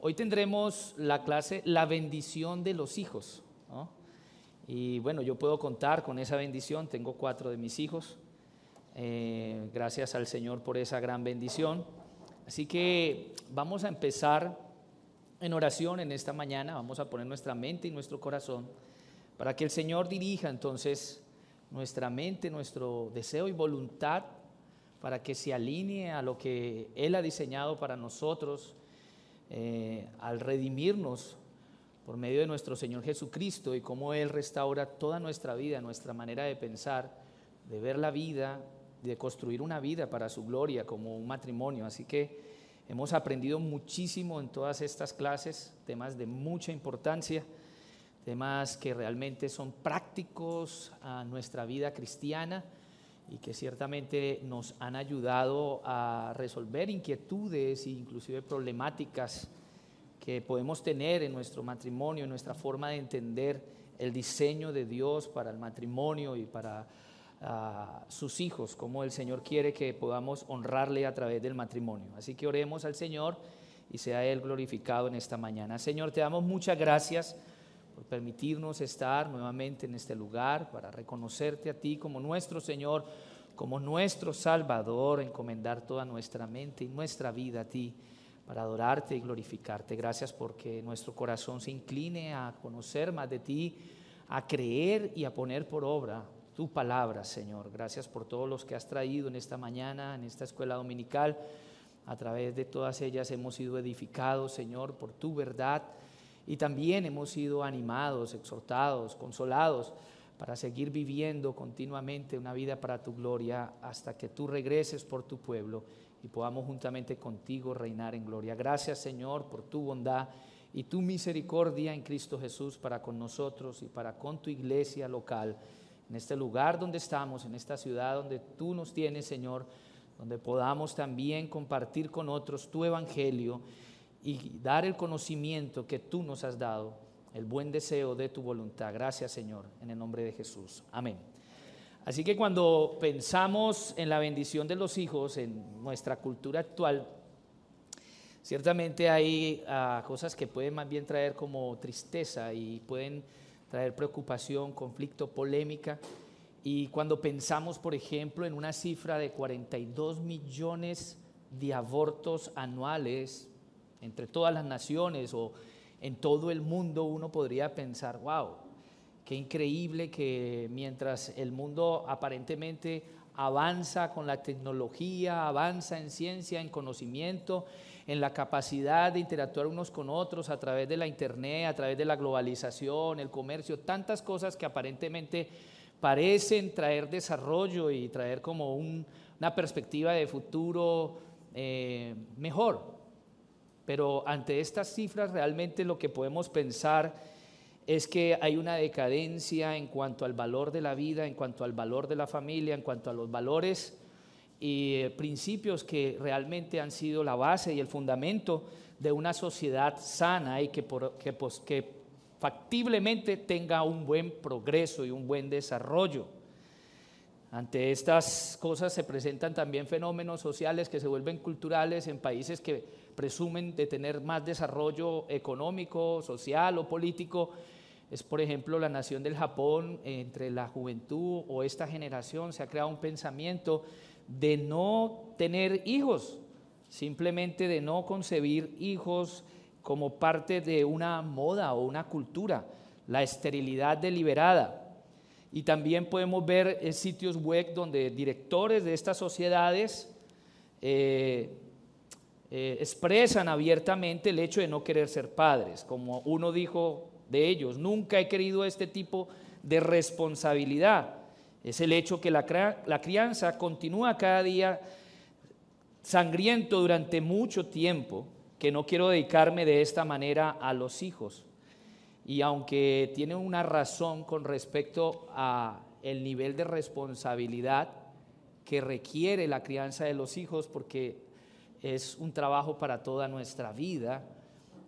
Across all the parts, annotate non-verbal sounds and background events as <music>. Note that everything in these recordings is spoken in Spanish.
Hoy tendremos la clase La bendición de los hijos. Y bueno, yo puedo contar con esa bendición, tengo cuatro de mis hijos. Eh, gracias al Señor por esa gran bendición. Así que vamos a empezar en oración en esta mañana, vamos a poner nuestra mente y nuestro corazón para que el Señor dirija entonces nuestra mente, nuestro deseo y voluntad para que se alinee a lo que Él ha diseñado para nosotros eh, al redimirnos por medio de nuestro Señor Jesucristo y cómo Él restaura toda nuestra vida, nuestra manera de pensar, de ver la vida, de construir una vida para su gloria como un matrimonio. Así que hemos aprendido muchísimo en todas estas clases, temas de mucha importancia, temas que realmente son prácticos a nuestra vida cristiana y que ciertamente nos han ayudado a resolver inquietudes e inclusive problemáticas que podemos tener en nuestro matrimonio, en nuestra forma de entender el diseño de Dios para el matrimonio y para ah, sus hijos, como el Señor quiere que podamos honrarle a través del matrimonio. Así que oremos al Señor y sea Él glorificado en esta mañana. Señor, te damos muchas gracias por permitirnos estar nuevamente en este lugar, para reconocerte a ti como nuestro Señor, como nuestro Salvador, encomendar toda nuestra mente y nuestra vida a ti, para adorarte y glorificarte. Gracias porque nuestro corazón se incline a conocer más de ti, a creer y a poner por obra tu palabra, Señor. Gracias por todos los que has traído en esta mañana, en esta escuela dominical. A través de todas ellas hemos sido edificados, Señor, por tu verdad y también hemos sido animados, exhortados, consolados para seguir viviendo continuamente una vida para tu gloria hasta que tú regreses por tu pueblo y podamos juntamente contigo reinar en gloria. Gracias Señor por tu bondad y tu misericordia en Cristo Jesús para con nosotros y para con tu iglesia local, en este lugar donde estamos, en esta ciudad donde tú nos tienes Señor, donde podamos también compartir con otros tu evangelio y dar el conocimiento que tú nos has dado, el buen deseo de tu voluntad. Gracias Señor, en el nombre de Jesús. Amén. Así que cuando pensamos en la bendición de los hijos en nuestra cultura actual, ciertamente hay ah, cosas que pueden más bien traer como tristeza y pueden traer preocupación, conflicto, polémica. Y cuando pensamos, por ejemplo, en una cifra de 42 millones de abortos anuales entre todas las naciones o en todo el mundo, uno podría pensar, wow, qué increíble que mientras el mundo aparentemente avanza con la tecnología, avanza en ciencia, en conocimiento, en la capacidad de interactuar unos con otros a través de la internet, a través de la globalización, el comercio, tantas cosas que aparentemente parecen traer desarrollo y traer como una perspectiva de futuro eh, mejor. Pero ante estas cifras realmente lo que podemos pensar es que hay una decadencia en cuanto al valor de la vida, en cuanto al valor de la familia, en cuanto a los valores y eh, principios que realmente han sido la base y el fundamento de una sociedad sana y que, pues, que factiblemente tenga un buen progreso y un buen desarrollo. Ante estas cosas se presentan también fenómenos sociales que se vuelven culturales en países que presumen de tener más desarrollo económico, social o político, es por ejemplo la nación del Japón, entre la juventud o esta generación se ha creado un pensamiento de no tener hijos, simplemente de no concebir hijos como parte de una moda o una cultura, la esterilidad deliberada. Y también podemos ver en sitios web donde directores de estas sociedades eh, eh, expresan abiertamente el hecho de no querer ser padres, como uno dijo de ellos, nunca he querido este tipo de responsabilidad. Es el hecho que la, la crianza continúa cada día sangriento durante mucho tiempo, que no quiero dedicarme de esta manera a los hijos. Y aunque tiene una razón con respecto a el nivel de responsabilidad que requiere la crianza de los hijos, porque es un trabajo para toda nuestra vida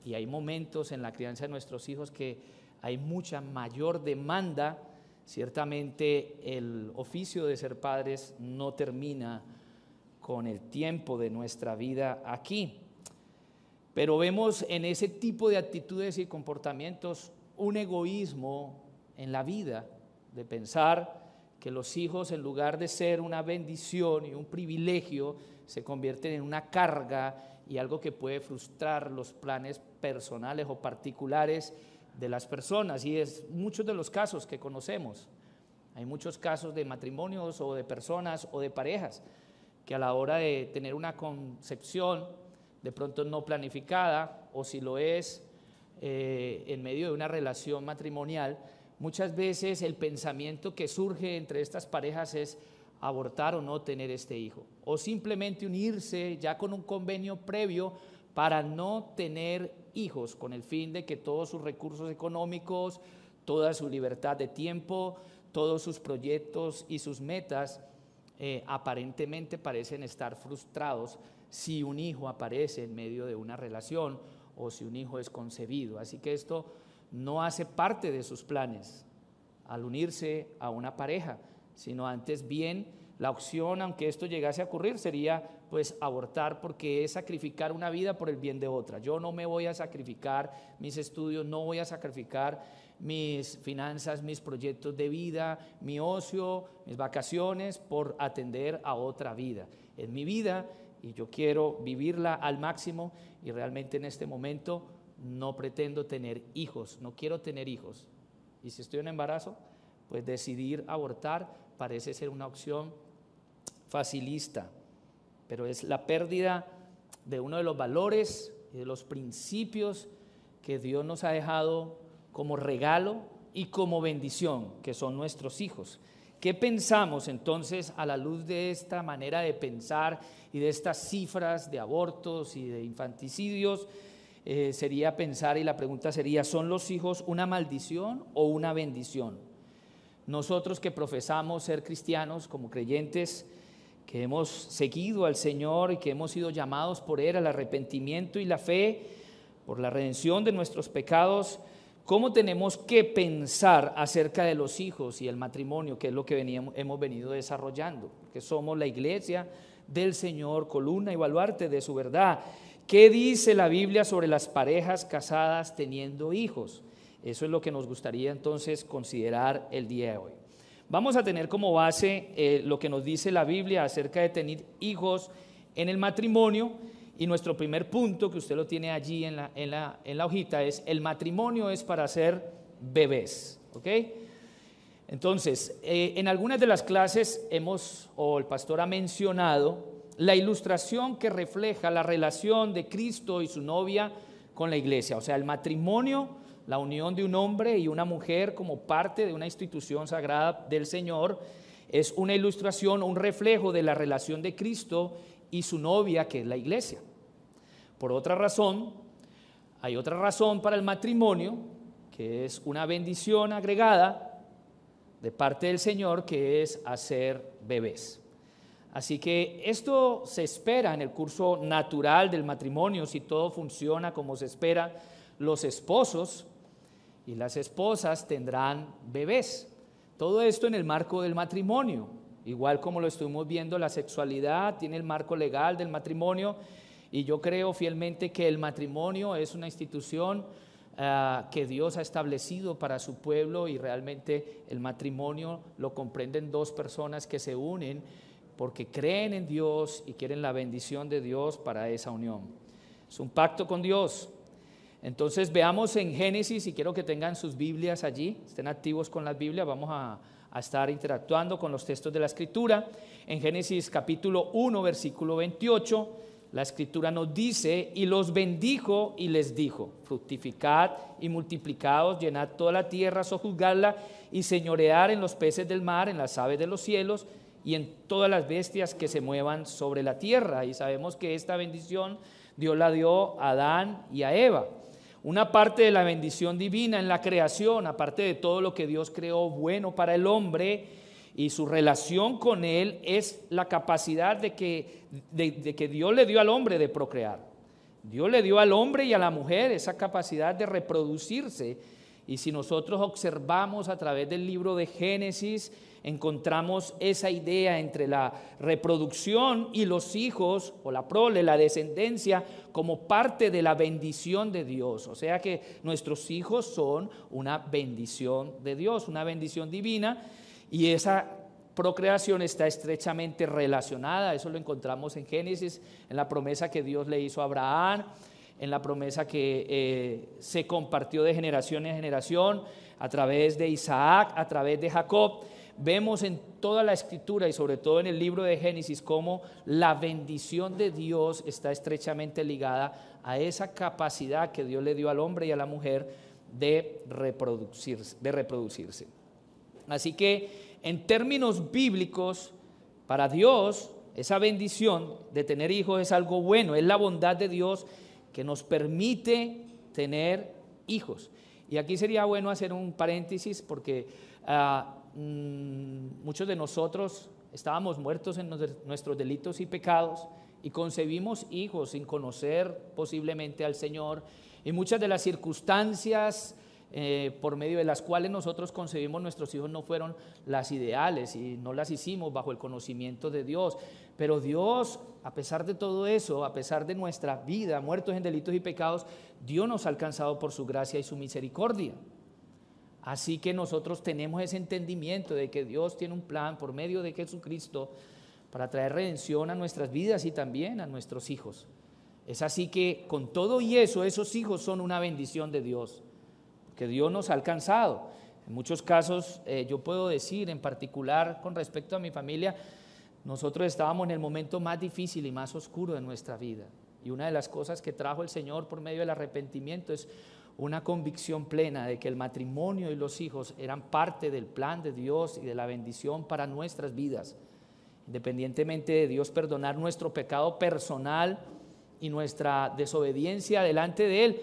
y hay momentos en la crianza de nuestros hijos que hay mucha mayor demanda. Ciertamente el oficio de ser padres no termina con el tiempo de nuestra vida aquí. Pero vemos en ese tipo de actitudes y comportamientos un egoísmo en la vida, de pensar que los hijos en lugar de ser una bendición y un privilegio, se convierten en una carga y algo que puede frustrar los planes personales o particulares de las personas. Y es muchos de los casos que conocemos. Hay muchos casos de matrimonios o de personas o de parejas que a la hora de tener una concepción de pronto no planificada o si lo es eh, en medio de una relación matrimonial, muchas veces el pensamiento que surge entre estas parejas es abortar o no tener este hijo, o simplemente unirse ya con un convenio previo para no tener hijos, con el fin de que todos sus recursos económicos, toda su libertad de tiempo, todos sus proyectos y sus metas eh, aparentemente parecen estar frustrados si un hijo aparece en medio de una relación o si un hijo es concebido. Así que esto no hace parte de sus planes al unirse a una pareja, sino antes bien la opción, aunque esto llegase a ocurrir, sería pues abortar porque es sacrificar una vida por el bien de otra. Yo no me voy a sacrificar mis estudios, no voy a sacrificar mis finanzas, mis proyectos de vida, mi ocio, mis vacaciones por atender a otra vida. Es mi vida y yo quiero vivirla al máximo y realmente en este momento no pretendo tener hijos, no quiero tener hijos. Y si estoy en embarazo, pues decidir abortar parece ser una opción facilista pero es la pérdida de uno de los valores y de los principios que Dios nos ha dejado como regalo y como bendición, que son nuestros hijos. ¿Qué pensamos entonces a la luz de esta manera de pensar y de estas cifras de abortos y de infanticidios? Eh, sería pensar y la pregunta sería, ¿son los hijos una maldición o una bendición? Nosotros que profesamos ser cristianos como creyentes, que hemos seguido al Señor y que hemos sido llamados por Él al arrepentimiento y la fe, por la redención de nuestros pecados, ¿cómo tenemos que pensar acerca de los hijos y el matrimonio, que es lo que hemos venido desarrollando? Que somos la iglesia del Señor, columna y baluarte de su verdad. ¿Qué dice la Biblia sobre las parejas casadas teniendo hijos? Eso es lo que nos gustaría entonces considerar el día de hoy. Vamos a tener como base eh, lo que nos dice la Biblia acerca de tener hijos en el matrimonio. Y nuestro primer punto, que usted lo tiene allí en la, en la, en la hojita, es el matrimonio es para ser bebés. ¿Ok? Entonces, eh, en algunas de las clases hemos, o el pastor ha mencionado, la ilustración que refleja la relación de Cristo y su novia con la iglesia. O sea, el matrimonio la unión de un hombre y una mujer como parte de una institución sagrada del Señor es una ilustración, un reflejo de la relación de Cristo y su novia, que es la iglesia. Por otra razón, hay otra razón para el matrimonio, que es una bendición agregada de parte del Señor, que es hacer bebés. Así que esto se espera en el curso natural del matrimonio, si todo funciona como se espera, los esposos y las esposas tendrán bebés. Todo esto en el marco del matrimonio, igual como lo estuvimos viendo, la sexualidad tiene el marco legal del matrimonio y yo creo fielmente que el matrimonio es una institución ah, que Dios ha establecido para su pueblo y realmente el matrimonio lo comprenden dos personas que se unen porque creen en Dios y quieren la bendición de Dios para esa unión. Es un pacto con Dios. Entonces veamos en Génesis, y quiero que tengan sus Biblias allí, estén activos con las Biblias, vamos a, estar interactuando con los textos de la Escritura. En Génesis capítulo 1, versículo 28, la Escritura nos dice, y los bendijo y les dijo, fructificad y multiplicaos, llenad toda la tierra, sojuzgadla y señorear en los peces del mar, en las aves de los cielos y en todas las bestias que se muevan sobre la tierra. Y sabemos que esta bendición Dios la dio a Adán y a Eva. Una parte de la bendición divina en la creación, aparte de todo lo que Dios creó bueno para el hombre y su relación con él, es la capacidad de que, de, que Dios le dio al hombre de procrear. Dios le dio al hombre y a la mujer esa capacidad de reproducirse Y si nosotros observamos a través del libro de Génesis, encontramos esa idea entre la reproducción y los hijos, o la prole, la descendencia, como parte de la bendición de Dios. O sea que nuestros hijos son una bendición de Dios, una bendición divina, y esa procreación está estrechamente relacionada, eso lo encontramos en Génesis, en la promesa que Dios le hizo a Abraham en la promesa que eh, se compartió de generación en generación a través de Isaac, a través de Jacob. Vemos en toda la escritura y sobre todo en el libro de Génesis cómo la bendición de Dios está estrechamente ligada a esa capacidad que Dios le dio al hombre y a la mujer de reproducirse. De reproducirse. Así que en términos bíblicos, para Dios, esa bendición de tener hijos es algo bueno, es la bondad de Dios que nos permite tener hijos. Y aquí sería bueno hacer un paréntesis porque ah, muchos de nosotros estábamos muertos en nuestros delitos y pecados y concebimos hijos sin conocer posiblemente al Señor. Y muchas de las circunstancias eh, por medio de las cuales nosotros concebimos nuestros hijos no fueron las ideales y no las hicimos bajo el conocimiento de Dios. Pero Dios, a pesar de todo eso, a pesar de nuestra vida, muertos en delitos y pecados, Dios nos ha alcanzado por su gracia y su misericordia. Así que nosotros tenemos ese entendimiento de que Dios tiene un plan por medio de Jesucristo para traer redención a nuestras vidas y también a nuestros hijos. Es así que con todo y eso, esos hijos son una bendición de Dios que Dios nos ha alcanzado. En muchos casos, eh, yo puedo decir, en particular con respecto a mi familia, nosotros estábamos en el momento más difícil y más oscuro de nuestra vida. Y una de las cosas que trajo el Señor por medio del arrepentimiento es una convicción plena de que el matrimonio y los hijos eran parte del plan de Dios y de la bendición para nuestras vidas. Independientemente de Dios perdonar nuestro pecado personal y nuestra desobediencia delante de Él,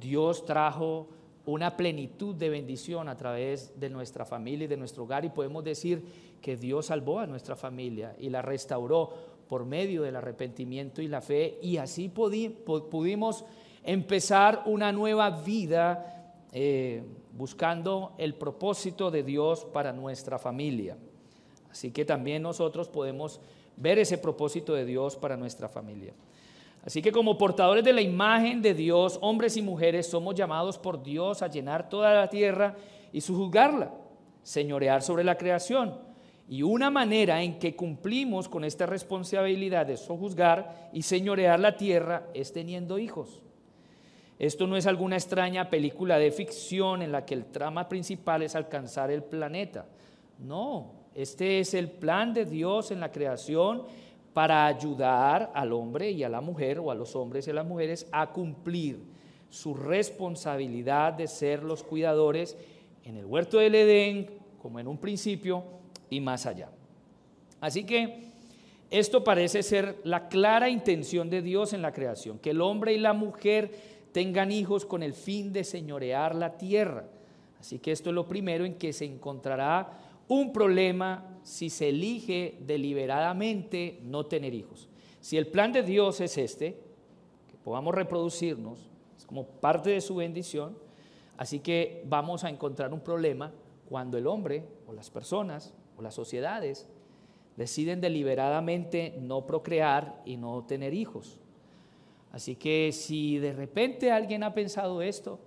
Dios trajo una plenitud de bendición a través de nuestra familia y de nuestro hogar y podemos decir que Dios salvó a nuestra familia y la restauró por medio del arrepentimiento y la fe y así pudimos empezar una nueva vida eh, buscando el propósito de Dios para nuestra familia. Así que también nosotros podemos ver ese propósito de Dios para nuestra familia. Así que como portadores de la imagen de Dios, hombres y mujeres, somos llamados por Dios a llenar toda la tierra y sujuzgarla, señorear sobre la creación. Y una manera en que cumplimos con esta responsabilidad de sojuzgar y señorear la tierra es teniendo hijos. Esto no es alguna extraña película de ficción en la que el trama principal es alcanzar el planeta. No, este es el plan de Dios en la creación para ayudar al hombre y a la mujer o a los hombres y a las mujeres a cumplir su responsabilidad de ser los cuidadores en el huerto del Edén, como en un principio, y más allá. Así que esto parece ser la clara intención de Dios en la creación, que el hombre y la mujer tengan hijos con el fin de señorear la tierra. Así que esto es lo primero en que se encontrará un problema si se elige deliberadamente no tener hijos. Si el plan de Dios es este, que podamos reproducirnos, es como parte de su bendición, así que vamos a encontrar un problema cuando el hombre o las personas o las sociedades deciden deliberadamente no procrear y no tener hijos. Así que si de repente alguien ha pensado esto,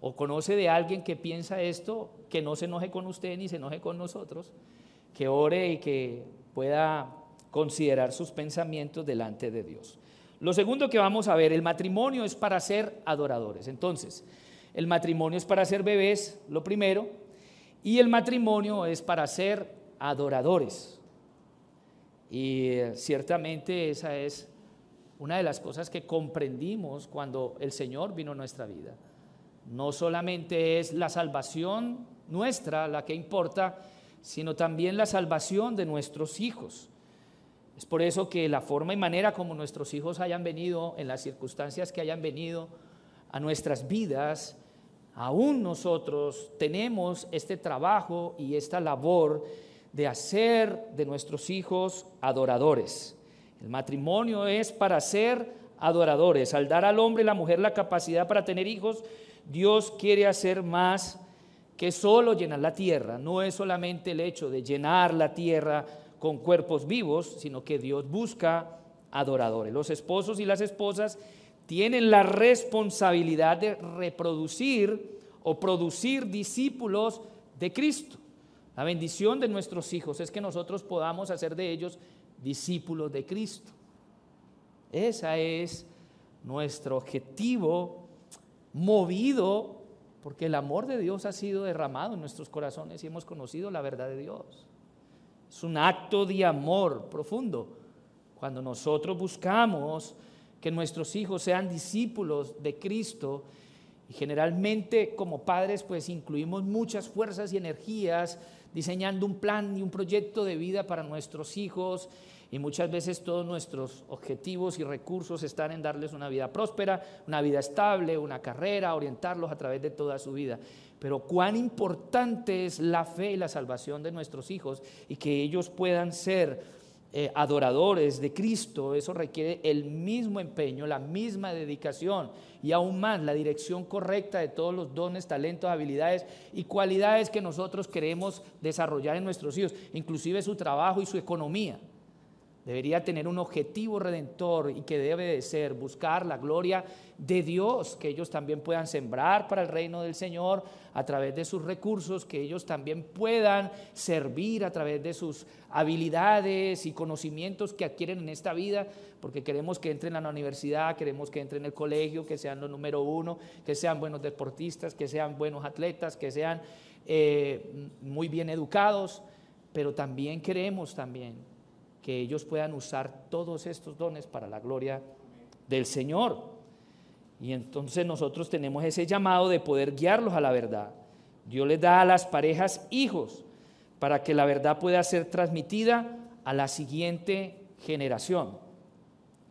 o conoce de alguien que piensa esto, que no se enoje con usted ni se enoje con nosotros, que ore y que pueda considerar sus pensamientos delante de Dios. Lo segundo que vamos a ver, el matrimonio es para ser adoradores. Entonces, el matrimonio es para ser bebés, lo primero, y el matrimonio es para ser adoradores. Y eh, ciertamente esa es una de las cosas que comprendimos cuando el Señor vino a nuestra vida. No solamente es la salvación nuestra la que importa, sino también la salvación de nuestros hijos. Es por eso que la forma y manera como nuestros hijos hayan venido, en las circunstancias que hayan venido a nuestras vidas, aún nosotros tenemos este trabajo y esta labor de hacer de nuestros hijos adoradores. El matrimonio es para ser adoradores. Al dar al hombre y la mujer la capacidad para tener hijos, Dios quiere hacer más que solo llenar la tierra. No es solamente el hecho de llenar la tierra con cuerpos vivos, sino que Dios busca adoradores. Los esposos y las esposas tienen la responsabilidad de reproducir o producir discípulos de Cristo. La bendición de nuestros hijos es que nosotros podamos hacer de ellos discípulos de Cristo. Ese es nuestro objetivo movido porque el amor de Dios ha sido derramado en nuestros corazones y hemos conocido la verdad de Dios. Es un acto de amor profundo cuando nosotros buscamos que nuestros hijos sean discípulos de Cristo y generalmente como padres pues incluimos muchas fuerzas y energías diseñando un plan y un proyecto de vida para nuestros hijos y muchas veces todos nuestros objetivos y recursos están en darles una vida próspera, una vida estable, una carrera, orientarlos a través de toda su vida. Pero cuán importante es la fe y la salvación de nuestros hijos y que ellos puedan ser eh, adoradores de Cristo, eso requiere el mismo empeño, la misma dedicación y aún más la dirección correcta de todos los dones, talentos, habilidades y cualidades que nosotros queremos desarrollar en nuestros hijos, inclusive su trabajo y su economía. Debería tener un objetivo redentor y que debe de ser buscar la gloria de Dios, que ellos también puedan sembrar para el reino del Señor a través de sus recursos, que ellos también puedan servir a través de sus habilidades y conocimientos que adquieren en esta vida, porque queremos que entren a la universidad, queremos que entren en el colegio, que sean los número uno, que sean buenos deportistas, que sean buenos atletas, que sean eh, muy bien educados, pero también queremos también que ellos puedan usar todos estos dones para la gloria del Señor. Y entonces nosotros tenemos ese llamado de poder guiarlos a la verdad. Dios les da a las parejas hijos para que la verdad pueda ser transmitida a la siguiente generación.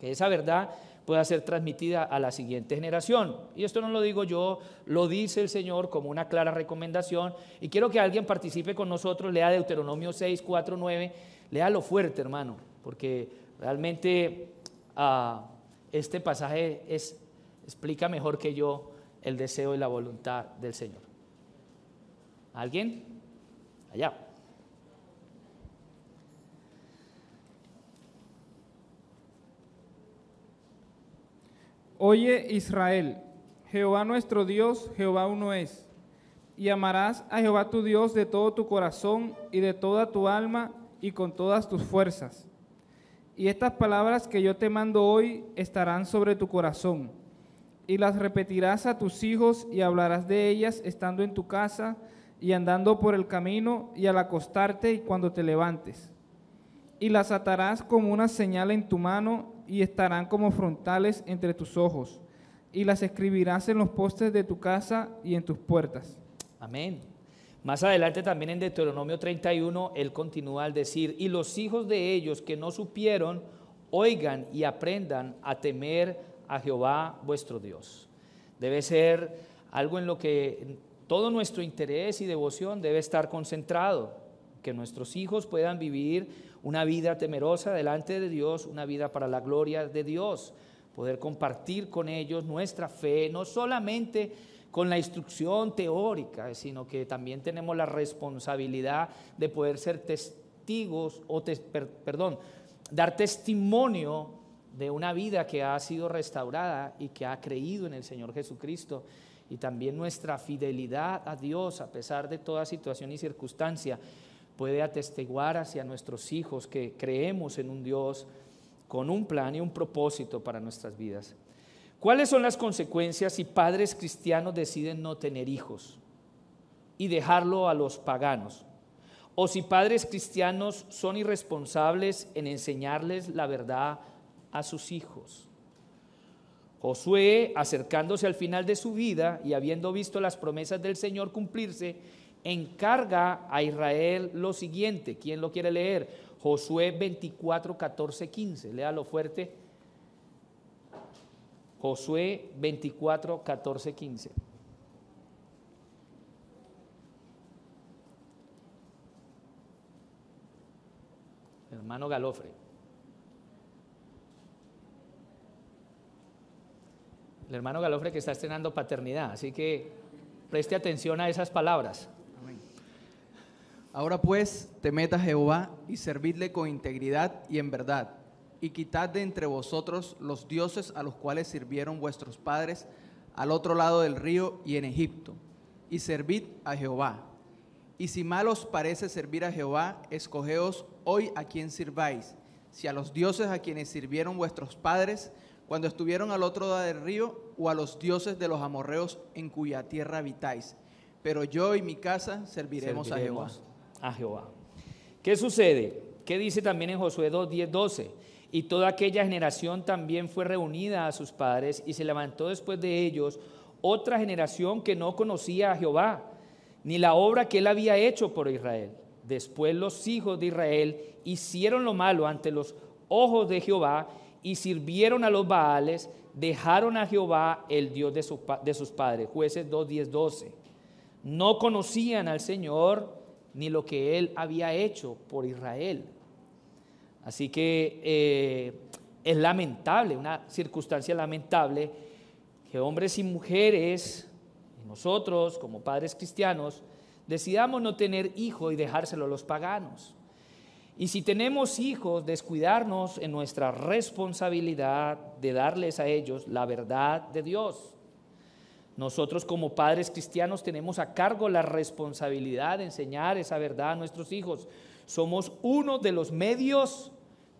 Que esa verdad pueda ser transmitida a la siguiente generación. Y esto no lo digo yo, lo dice el Señor como una clara recomendación. Y quiero que alguien participe con nosotros, lea Deuteronomio 6, 4, 9 Léalo fuerte, hermano, porque realmente ah, este pasaje explica mejor que yo el deseo y la voluntad del Señor. ¿Alguien? Allá. Oye Israel, Jehová nuestro Dios, Jehová uno es, y amarás a Jehová tu Dios de todo tu corazón y de toda tu alma y con todas tus fuerzas. Y estas palabras que yo te mando hoy estarán sobre tu corazón, y las repetirás a tus hijos y hablarás de ellas estando en tu casa y andando por el camino y al acostarte y cuando te levantes. Y las atarás como una señal en tu mano y estarán como frontales entre tus ojos, y las escribirás en los postes de tu casa y en tus puertas. Amén. Más adelante también en Deuteronomio 31, él continúa al decir, y los hijos de ellos que no supieron, oigan y aprendan a temer a Jehová vuestro Dios. Debe ser algo en lo que todo nuestro interés y devoción debe estar concentrado, que nuestros hijos puedan vivir una vida temerosa delante de Dios, una vida para la gloria de Dios, poder compartir con ellos nuestra fe, no solamente con la instrucción teórica, sino que también tenemos la responsabilidad de poder ser testigos, o perdón, dar testimonio de una vida que ha sido restaurada y que ha creído en el Señor Jesucristo. Y también nuestra fidelidad a Dios, a pesar de toda situación y circunstancia, puede atestiguar hacia nuestros hijos que creemos en un Dios con un plan y un propósito para nuestras vidas. ¿Cuáles son las consecuencias si padres cristianos deciden no tener hijos y dejarlo a los paganos? O si padres cristianos son irresponsables en enseñarles la verdad a sus hijos. Josué, acercándose al final de su vida y habiendo visto las promesas del Señor cumplirse, encarga a Israel lo siguiente. ¿Quién lo quiere leer? Josué 24, 14, 15. Léalo fuerte. Josué 24, 14, 15. Hermano Galofre. El hermano Galofre que está estrenando paternidad, así que preste atención a esas palabras. Ahora pues, temed a Jehová y servidle con integridad y en verdad, y quitad de entre vosotros los dioses a los cuales sirvieron vuestros padres al otro lado del río y en Egipto, y servid a Jehová. Y si mal os parece servir a Jehová, escogeos hoy a quien sirváis, si a los dioses a quienes sirvieron vuestros padres cuando estuvieron al otro lado del río, o a los dioses de los amorreos en cuya tierra habitáis. Pero yo y mi casa serviremos, a Jehová. A Jehová. ¿Qué sucede? ¿Qué dice también en Josué 2, 10, 12? Y toda aquella generación también fue reunida a sus padres y se levantó después de ellos otra generación que no conocía a Jehová, ni la obra que él había hecho por Israel. Después los hijos de Israel hicieron lo malo ante los ojos de Jehová y sirvieron a los Baales, dejaron a Jehová, el Dios de, sus padres. Jueces 2, 10, 12. No conocían al Señor ni lo que Él había hecho por Israel. Así que eh, es lamentable, una circunstancia lamentable, que hombres y mujeres, nosotros como padres cristianos, decidamos no tener hijo y dejárselo a los paganos. Y si tenemos hijos, descuidarnos en nuestra responsabilidad de darles a ellos la verdad de Dios. Nosotros como padres cristianos tenemos a cargo la responsabilidad de enseñar esa verdad a nuestros hijos. Somos uno de los medios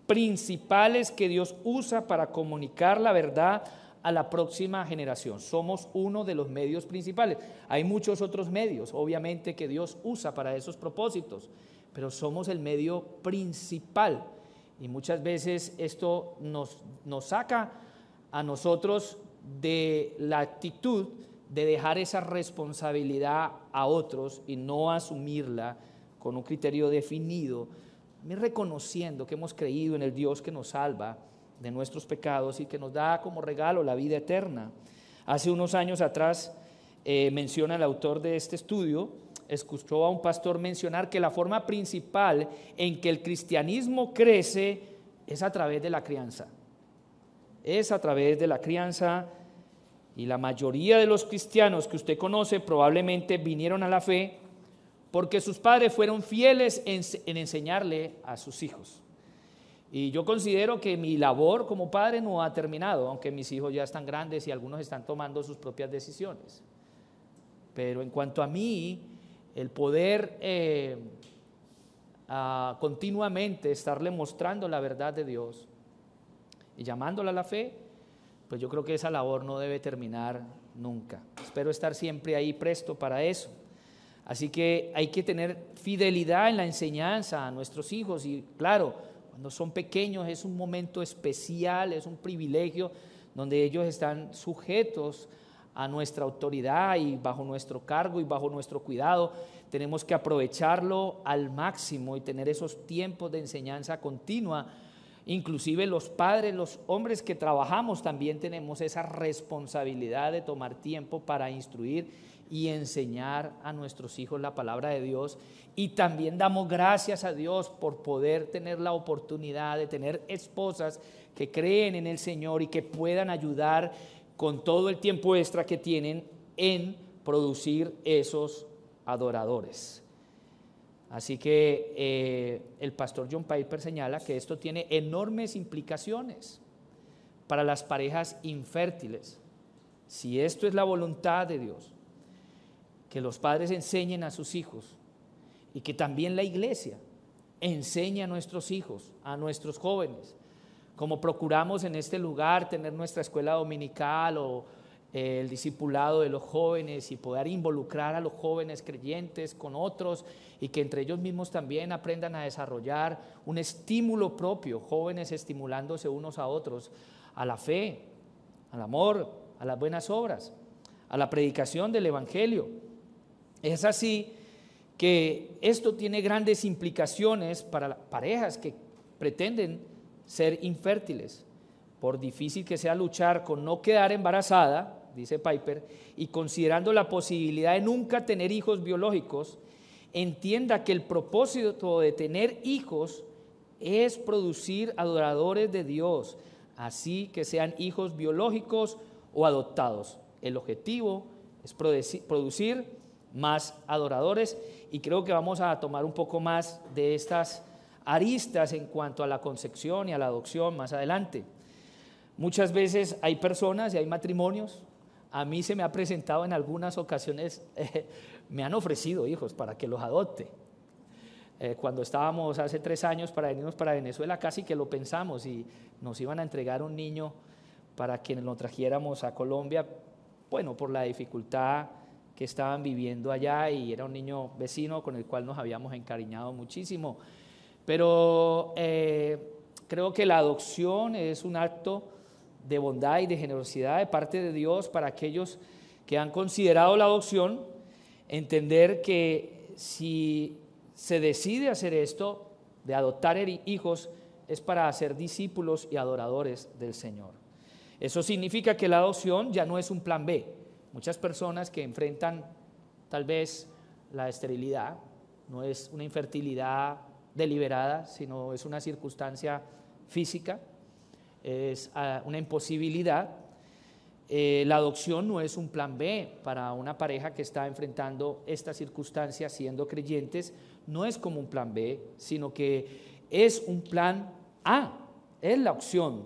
principales que Dios usa para comunicar la verdad a la próxima generación. Somos uno de los medios principales. Hay muchos otros medios, obviamente, que Dios usa para esos propósitos pero somos el medio principal. Y muchas veces esto nos, saca a nosotros de la actitud de dejar esa responsabilidad a otros y no asumirla con un criterio definido, reconociendo que hemos creído en el Dios que nos salva de nuestros pecados y que nos da como regalo la vida eterna. Hace unos años atrás eh, menciona el autor de este estudio, escuchó a un pastor mencionar que la forma principal en que el cristianismo crece es a través de la crianza. Es a través de la crianza y la mayoría de los cristianos que usted conoce probablemente vinieron a la fe porque sus padres fueron fieles en, enseñarle a sus hijos. Y yo considero que mi labor como padre no ha terminado, aunque mis hijos ya están grandes y algunos están tomando sus propias decisiones. Pero en cuanto a mí, el poder eh, continuamente estarle mostrando la verdad de Dios y llamándola a la fe, pues yo creo que esa labor no debe terminar nunca. Espero estar siempre ahí presto para eso. Así que hay que tener fidelidad en la enseñanza a nuestros hijos y claro, cuando son pequeños es un momento especial, es un privilegio donde ellos están sujetos a nuestra autoridad y bajo nuestro cargo y bajo nuestro cuidado. Tenemos que aprovecharlo al máximo y tener esos tiempos de enseñanza continua. Inclusive los padres, los hombres que trabajamos también tenemos esa responsabilidad de tomar tiempo para instruir y enseñar a nuestros hijos la palabra de Dios. Y también damos gracias a Dios por poder tener la oportunidad de tener esposas que creen en el Señor y que puedan ayudar con todo el tiempo extra que tienen en producir esos adoradores. Así que eh, el pastor John Piper señala que esto tiene enormes implicaciones para las parejas infértiles. Si esto es la voluntad de Dios, que los padres enseñen a sus hijos y que también la iglesia enseñe a nuestros hijos, a nuestros jóvenes, como procuramos en este lugar tener nuestra escuela dominical o eh, el discipulado de los jóvenes y poder involucrar a los jóvenes creyentes con otros y que entre ellos mismos también aprendan a desarrollar un estímulo propio, jóvenes estimulándose unos a otros a la fe, al amor, a las buenas obras, a la predicación del Evangelio. Es así que esto tiene grandes implicaciones para parejas que pretenden ser infértiles. Por difícil que sea luchar con no quedar embarazada, dice Piper, y considerando la posibilidad de nunca tener hijos biológicos, entienda que el propósito de tener hijos es producir adoradores de Dios, así que sean hijos biológicos o adoptados. El objetivo es producir más adoradores y creo que vamos a tomar un poco más de estas aristas en cuanto a la concepción y a la adopción más adelante. Muchas veces hay personas y hay matrimonios, a mí se me ha presentado en algunas ocasiones, <laughs> me han ofrecido hijos para que los adopte. Eh, cuando estábamos hace tres años para venirnos para Venezuela, casi que lo pensamos y nos iban a entregar un niño para que lo trajéramos a Colombia, bueno, por la dificultad que estaban viviendo allá y era un niño vecino con el cual nos habíamos encariñado muchísimo. Pero eh, creo que la adopción es un acto de bondad y de generosidad de parte de Dios para aquellos que han considerado la adopción, entender que si se decide hacer esto, de adoptar hijos, es para hacer discípulos y adoradores del Señor. Eso significa que la adopción ya no es un plan B. Muchas personas que enfrentan tal vez la esterilidad, no es una infertilidad deliberada, sino es una circunstancia física, es ah, una imposibilidad. Eh, la adopción no es un plan B para una pareja que está enfrentando esta circunstancia siendo creyentes, no es como un plan B, sino que es un plan A, es la opción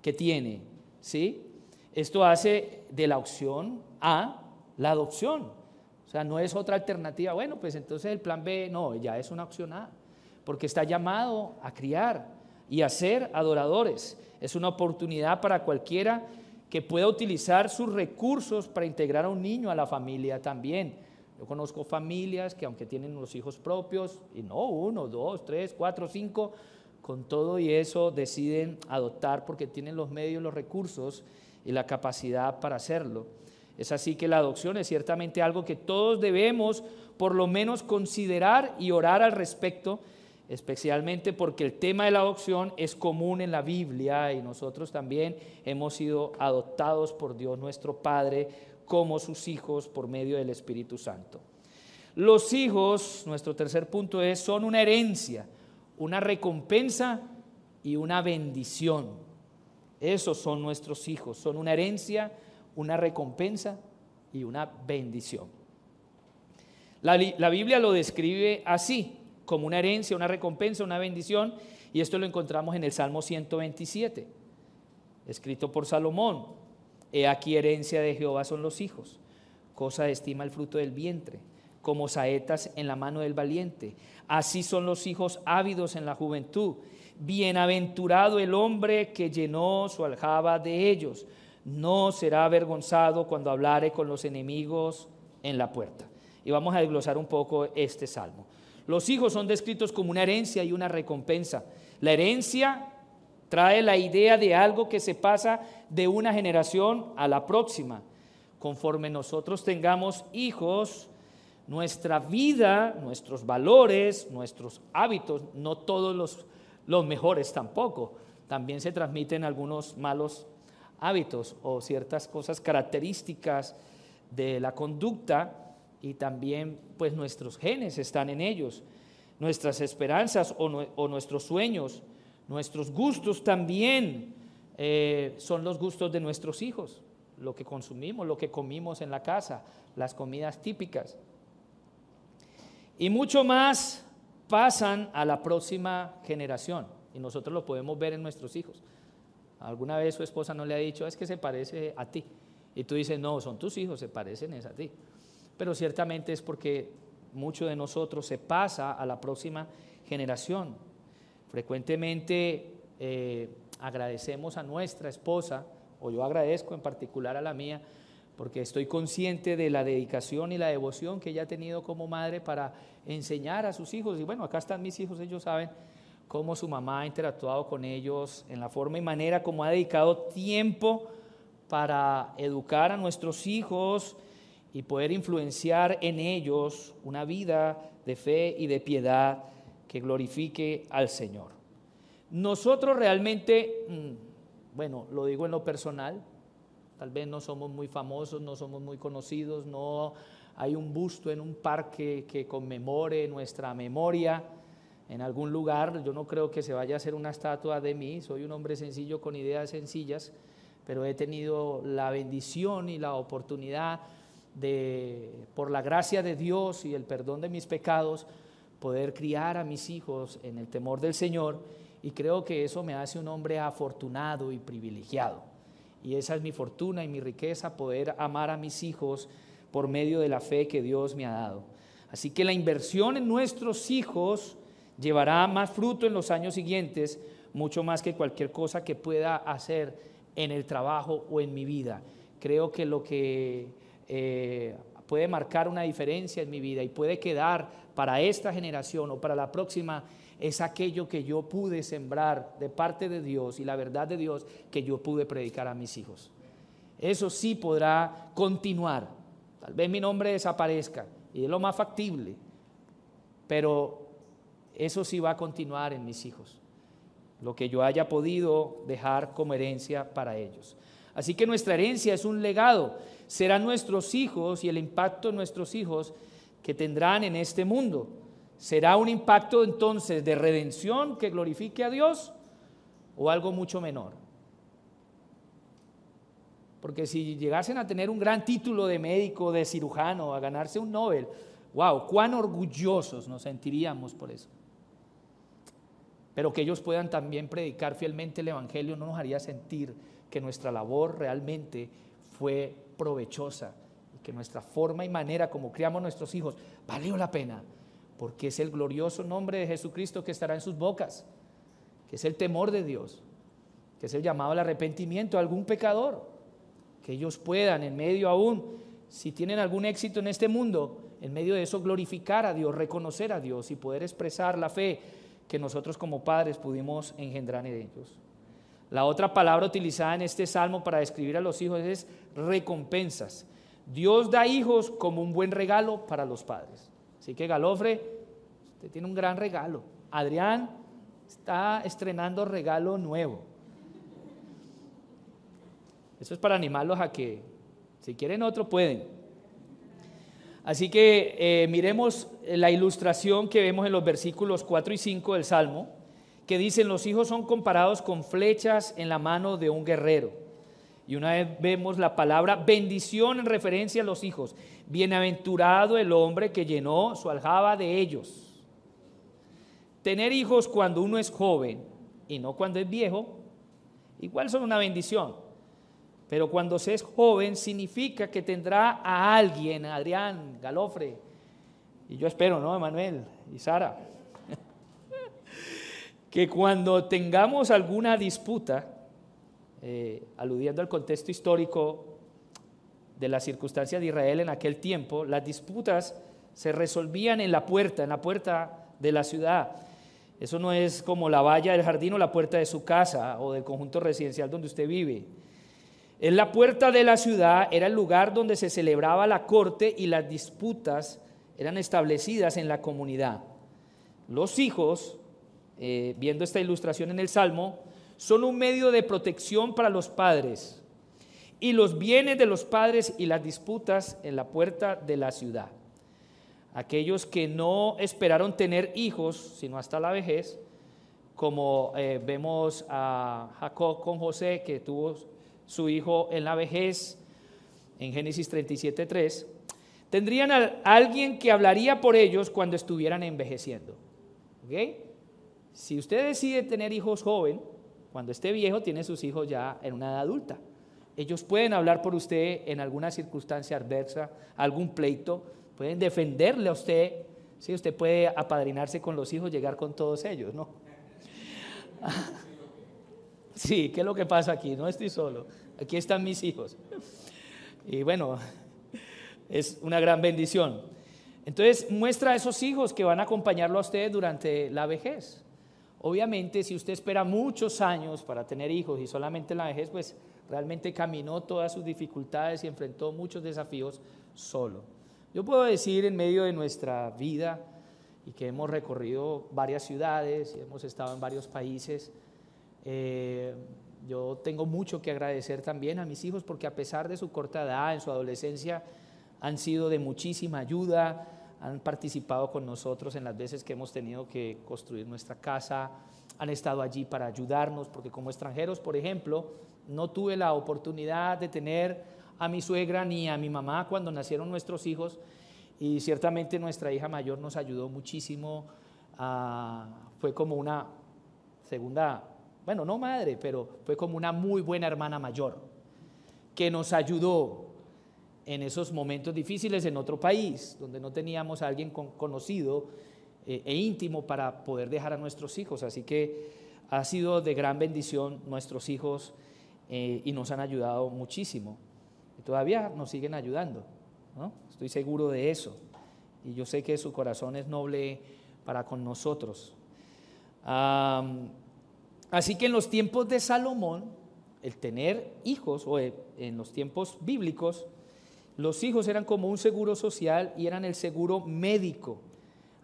que tiene, ¿sí? Esto hace de la opción A la adopción. O sea, no es otra alternativa. Bueno, pues entonces el plan B no, ya es una opción A, porque está llamado a criar y a ser adoradores. Es una oportunidad para cualquiera que pueda utilizar sus recursos para integrar a un niño a la familia también. Yo conozco familias que aunque tienen los hijos propios, y no uno, dos, tres, cuatro, cinco, con todo y eso deciden adoptar porque tienen los medios, los recursos y la capacidad para hacerlo. Es así que la adopción es ciertamente algo que todos debemos por lo menos considerar y orar al respecto especialmente porque el tema de la adopción es común en la Biblia y nosotros también hemos sido adoptados por Dios nuestro Padre como sus hijos por medio del Espíritu Santo. Los hijos, nuestro tercer punto es, son una herencia, una recompensa y una bendición. Esos son nuestros hijos, son una herencia, una recompensa y una bendición. La, Biblia lo describe así como una herencia, una recompensa, una bendición. Y esto lo encontramos en el Salmo 127, escrito por Salomón. He aquí herencia de Jehová son los hijos, cosa de estima el fruto del vientre, como saetas en la mano del valiente. Así son los hijos ávidos en la juventud. Bienaventurado el hombre que llenó su aljaba de ellos. No será avergonzado cuando hablare con los enemigos en la puerta. Y vamos a desglosar un poco este salmo. Los hijos son descritos como una herencia y una recompensa. La herencia trae la idea de algo que se pasa de una generación a la próxima. Conforme nosotros tengamos hijos, nuestra vida, nuestros valores, nuestros hábitos, no todos los, los mejores tampoco, también se transmiten algunos malos hábitos o ciertas cosas características de la conducta y también pues nuestros genes están en ellos, nuestras esperanzas o, nuestros sueños, nuestros gustos también eh, son los gustos de nuestros hijos, lo que consumimos, lo que comimos en la casa, las comidas típicas. Y mucho más pasan a la próxima generación y nosotros lo podemos ver en nuestros hijos. Alguna vez su esposa no le ha dicho, es que se parece a ti. Y tú dices, no, son tus hijos, se parecen es a ti pero ciertamente es porque mucho de nosotros se pasa a la próxima generación. Frecuentemente eh, agradecemos a nuestra esposa, o yo agradezco en particular a la mía, porque estoy consciente de la dedicación y la devoción que ella ha tenido como madre para enseñar a sus hijos. Y bueno, acá están mis hijos, ellos saben cómo su mamá ha interactuado con ellos, en la forma y manera como ha dedicado tiempo para educar a nuestros hijos, y poder influenciar en ellos una vida de fe y de piedad que glorifique al Señor. Nosotros realmente, mm, bueno, lo digo en lo personal, tal vez no somos muy famosos, no somos muy conocidos, no hay un busto en un parque que conmemore nuestra memoria en algún lugar. Yo no creo que se vaya a hacer una estatua de mí, soy un hombre sencillo con ideas sencillas, pero he tenido la bendición y la oportunidad de, por la gracia de Dios y el perdón de mis pecados, poder criar a mis hijos en el temor del Señor y creo que eso me hace un hombre afortunado y privilegiado. Y esa es mi fortuna y mi riqueza, poder amar a mis hijos por medio de la fe que Dios me ha dado. Así que la inversión en nuestros hijos llevará más fruto en los años siguientes, mucho más que cualquier cosa que pueda hacer en el trabajo o en mi vida. Creo que lo que eh, puede marcar una diferencia en mi vida y puede quedar para esta generación o para la próxima es aquello que yo pude sembrar de parte de Dios y la verdad de Dios que yo pude predicar a mis hijos. Eso sí podrá continuar. Tal vez mi nombre desaparezca y es lo más factible, pero eso sí va a continuar en mis hijos. Lo que yo haya podido dejar como herencia para ellos. Así que nuestra herencia es un legado. Serán nuestros hijos y el impacto de nuestros hijos que tendrán en este mundo. ¿Será un impacto entonces de redención que glorifique a Dios o algo mucho menor? Porque si llegasen a tener un gran título de médico, de cirujano, a ganarse un Nobel, wow, cuán orgullosos nos sentiríamos por eso. Pero que ellos puedan también predicar fielmente el Evangelio no nos haría sentir que nuestra labor realmente fue provechosa y que nuestra forma y manera como criamos nuestros hijos valió la pena, porque es el glorioso nombre de Jesucristo que estará en sus bocas, que es el temor de Dios, que es el llamado al arrepentimiento a algún pecador, que ellos puedan en medio aún, si tienen algún éxito en este mundo, en medio de eso glorificar a Dios, reconocer a Dios y poder expresar la fe que nosotros como padres pudimos engendrar en ellos. La otra palabra utilizada en este salmo para describir a los hijos es recompensas. Dios da hijos como un buen regalo para los padres. Así que Galofre, usted tiene un gran regalo. Adrián está estrenando regalo nuevo. Eso es para animarlos a que, si quieren otro, pueden. Así que eh, miremos la ilustración que vemos en los versículos 4 y 5 del Salmo, que dicen, los hijos son comparados con flechas en la mano de un guerrero. Y una vez vemos la palabra bendición en referencia a los hijos. Bienaventurado el hombre que llenó su aljaba de ellos. Tener hijos cuando uno es joven y no cuando es viejo, igual son una bendición. Pero cuando se es joven significa que tendrá a alguien, Adrián, Galofre, y yo espero, ¿no? Emanuel y Sara, <laughs> que cuando tengamos alguna disputa, eh, aludiendo al contexto histórico de la circunstancia de Israel en aquel tiempo, las disputas se resolvían en la puerta, en la puerta de la ciudad. Eso no es como la valla del jardín o la puerta de su casa o del conjunto residencial donde usted vive. En la puerta de la ciudad era el lugar donde se celebraba la corte y las disputas eran establecidas en la comunidad. Los hijos, eh, viendo esta ilustración en el Salmo, son un medio de protección para los padres y los bienes de los padres y las disputas en la puerta de la ciudad. Aquellos que no esperaron tener hijos, sino hasta la vejez, como eh, vemos a Jacob con José, que tuvo su hijo en la vejez, en Génesis 37.3, tendrían a alguien que hablaría por ellos cuando estuvieran envejeciendo. Si usted decide tener hijos joven, cuando esté viejo tiene sus hijos ya en una edad adulta. Ellos pueden hablar por usted en alguna circunstancia adversa, algún pleito, pueden defenderle a usted. si Usted puede apadrinarse con los hijos, llegar con todos ellos, ¿no? <laughs> Sí, ¿qué es lo que pasa aquí? No estoy solo. Aquí están mis hijos. Y bueno, es una gran bendición. Entonces muestra a esos hijos que van a acompañarlo a usted durante la vejez. Obviamente, si usted espera muchos años para tener hijos y solamente la vejez, pues realmente caminó todas sus dificultades y enfrentó muchos desafíos solo. Yo puedo decir en medio de nuestra vida y que hemos recorrido varias ciudades y hemos estado en varios países, eh, yo tengo mucho que agradecer también a mis hijos porque a pesar de su corta edad, en su adolescencia, han sido de muchísima ayuda, han participado con nosotros en las veces que hemos tenido que construir nuestra casa, han estado allí para ayudarnos, porque como extranjeros, por ejemplo, no tuve la oportunidad de tener a mi suegra ni a mi mamá cuando nacieron nuestros hijos y ciertamente nuestra hija mayor nos ayudó muchísimo. fue como una segunda, bueno, no madre, pero fue como una muy buena hermana mayor que nos ayudó en esos momentos difíciles en otro país, donde no teníamos a alguien conocido eh, e íntimo para poder dejar a nuestros hijos. Así que ha sido de gran bendición nuestros hijos eh, y nos han ayudado muchísimo. Y todavía nos siguen ayudando, estoy seguro de eso. Y yo sé que su corazón es noble para con nosotros. Así que en los tiempos de Salomón, el tener hijos, o en los tiempos bíblicos, los hijos eran como un seguro social y eran el seguro médico.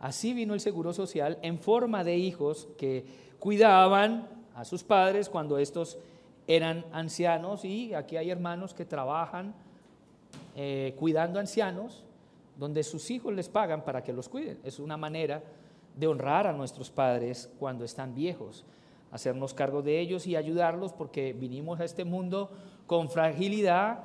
Así vino el seguro social en forma de hijos que cuidaban a sus padres cuando estos eran ancianos y aquí hay hermanos que trabajan eh, cuidando ancianos donde sus hijos les pagan para que los cuiden. Es una manera de honrar a nuestros padres cuando están viejos, hacernos cargo de ellos y ayudarlos porque vinimos a este mundo con fragilidad